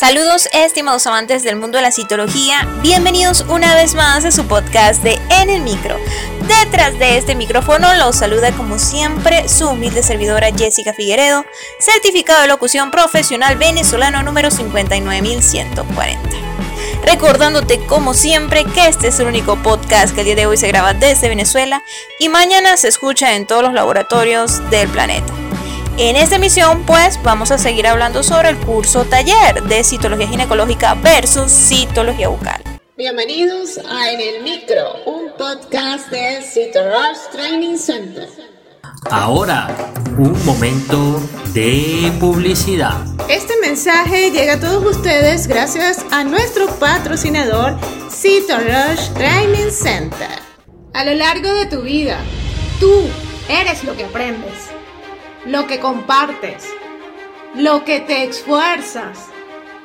Saludos estimados amantes del mundo de la citología, bienvenidos una vez más a su podcast de En el Micro. Detrás de este micrófono los saluda como siempre su humilde servidora Jessica Figueredo, certificado de locución profesional venezolano número 59140. Recordándote como siempre que este es el único podcast que el día de hoy se graba desde Venezuela y mañana se escucha en todos los laboratorios del planeta. En esta emisión, pues, vamos a seguir hablando sobre el curso taller de citología ginecológica versus citología bucal. Bienvenidos a En el Micro, un podcast de Citorush Training Center. Ahora, un momento de publicidad. Este mensaje llega a todos ustedes gracias a nuestro patrocinador Citorush Training Center. A lo largo de tu vida, tú eres lo que aprendes lo que compartes, lo que te esfuerzas,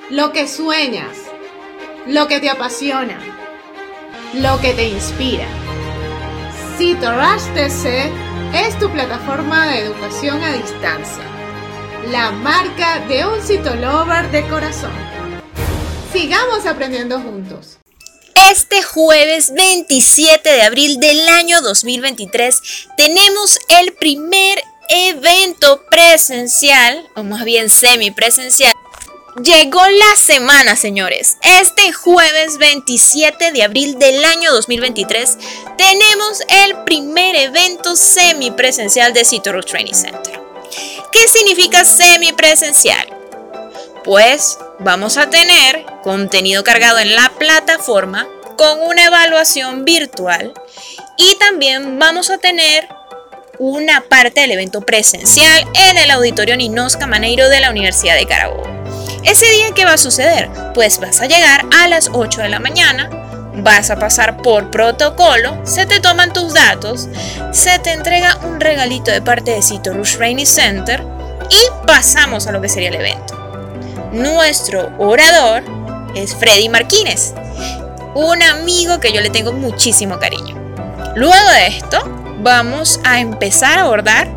lo que sueñas, lo que te apasiona, lo que te inspira. CitoRash TC es tu plataforma de educación a distancia, la marca de un citolover de corazón. Sigamos aprendiendo juntos. Este jueves 27 de abril del año 2023 tenemos el primer evento presencial, o más bien semipresencial, llegó la semana, señores. Este jueves 27 de abril del año 2023 tenemos el primer evento semipresencial de Citoro Training Center. ¿Qué significa semipresencial? Pues vamos a tener contenido cargado en la plataforma con una evaluación virtual y también vamos a tener una parte del evento presencial en el auditorio Ninosca Maneiro de la Universidad de Carabobo. Ese día, ¿qué va a suceder? Pues vas a llegar a las 8 de la mañana, vas a pasar por protocolo, se te toman tus datos, se te entrega un regalito de parte de Cito Rush Rainy Center y pasamos a lo que sería el evento. Nuestro orador es Freddy Martínez, un amigo que yo le tengo muchísimo cariño. Luego de esto, vamos a empezar a abordar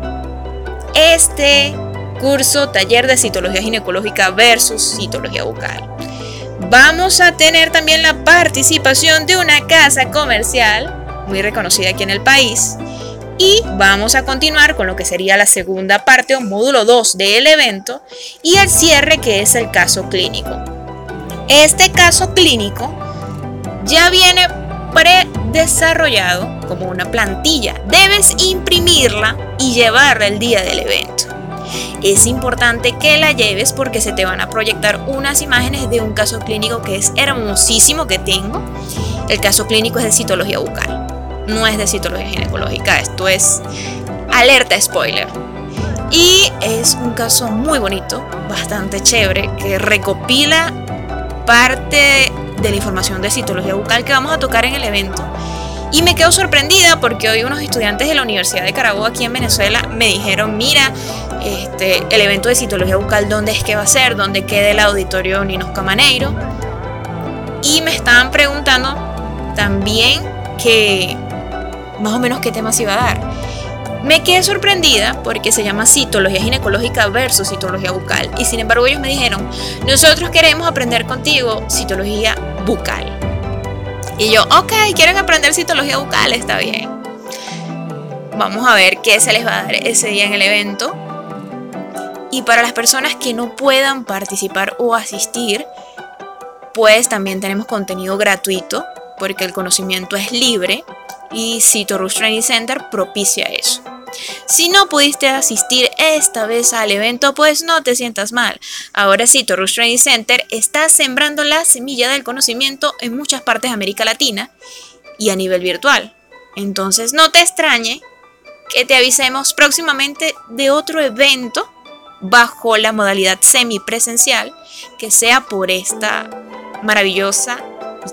este curso taller de citología ginecológica versus citología bucal. Vamos a tener también la participación de una casa comercial muy reconocida aquí en el país. Y vamos a continuar con lo que sería la segunda parte o módulo 2 del evento y el cierre que es el caso clínico. Este caso clínico ya viene predesarrollado como una plantilla. Debes imprimirla y llevarla el día del evento. Es importante que la lleves porque se te van a proyectar unas imágenes de un caso clínico que es hermosísimo que tengo. El caso clínico es de citología bucal, no es de citología ginecológica. Esto es alerta spoiler. Y es un caso muy bonito, bastante chévere, que recopila parte de la información de citología bucal que vamos a tocar en el evento. Y me quedo sorprendida porque hoy unos estudiantes de la Universidad de Carabobo aquí en Venezuela me dijeron, mira, este, el evento de citología bucal, ¿dónde es que va a ser? ¿Dónde queda el auditorio Ninos Camaneiro? Y me estaban preguntando también que más o menos qué temas iba a dar. Me quedé sorprendida porque se llama citología ginecológica versus citología bucal. Y sin embargo ellos me dijeron, nosotros queremos aprender contigo citología bucal. Y yo, ok, quieren aprender citología bucal, está bien. Vamos a ver qué se les va a dar ese día en el evento. Y para las personas que no puedan participar o asistir, pues también tenemos contenido gratuito porque el conocimiento es libre y Cito Training Center propicia eso. Si no pudiste asistir esta vez al evento, pues no te sientas mal. Ahora Cito Rush Training Center está sembrando la semilla del conocimiento en muchas partes de América Latina y a nivel virtual. Entonces no te extrañe que te avisemos próximamente de otro evento bajo la modalidad semipresencial que sea por esta maravillosa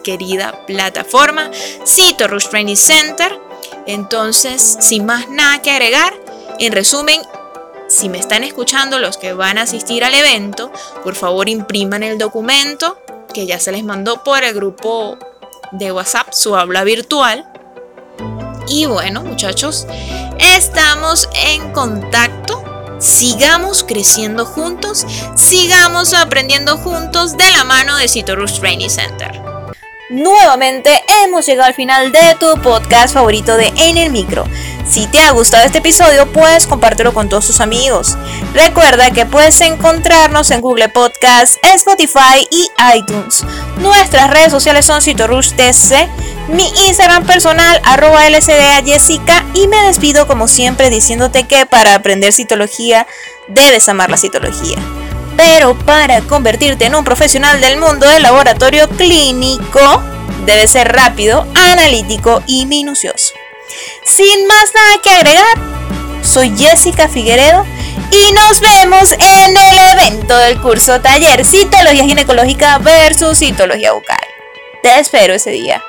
querida plataforma, Cito Training Center. Entonces, sin más nada que agregar, en resumen, si me están escuchando los que van a asistir al evento, por favor impriman el documento que ya se les mandó por el grupo de WhatsApp, su habla virtual. Y bueno, muchachos, estamos en contacto Sigamos creciendo juntos, sigamos aprendiendo juntos de la mano de Citorush Training Center. Nuevamente hemos llegado al final de tu podcast favorito de En el Micro. Si te ha gustado este episodio, puedes compártelo con todos tus amigos. Recuerda que puedes encontrarnos en Google Podcast, Spotify y iTunes. Nuestras redes sociales son CitorushTC, mi Instagram personal arroba LCDA Jessica y me despido como siempre diciéndote que para aprender citología debes amar la citología pero para convertirte en un profesional del mundo del laboratorio clínico, debes ser rápido, analítico y minucioso. Sin más nada que agregar, soy Jessica Figueredo y nos vemos en el evento del curso taller Citología Ginecológica versus Citología Bucal. Te espero ese día.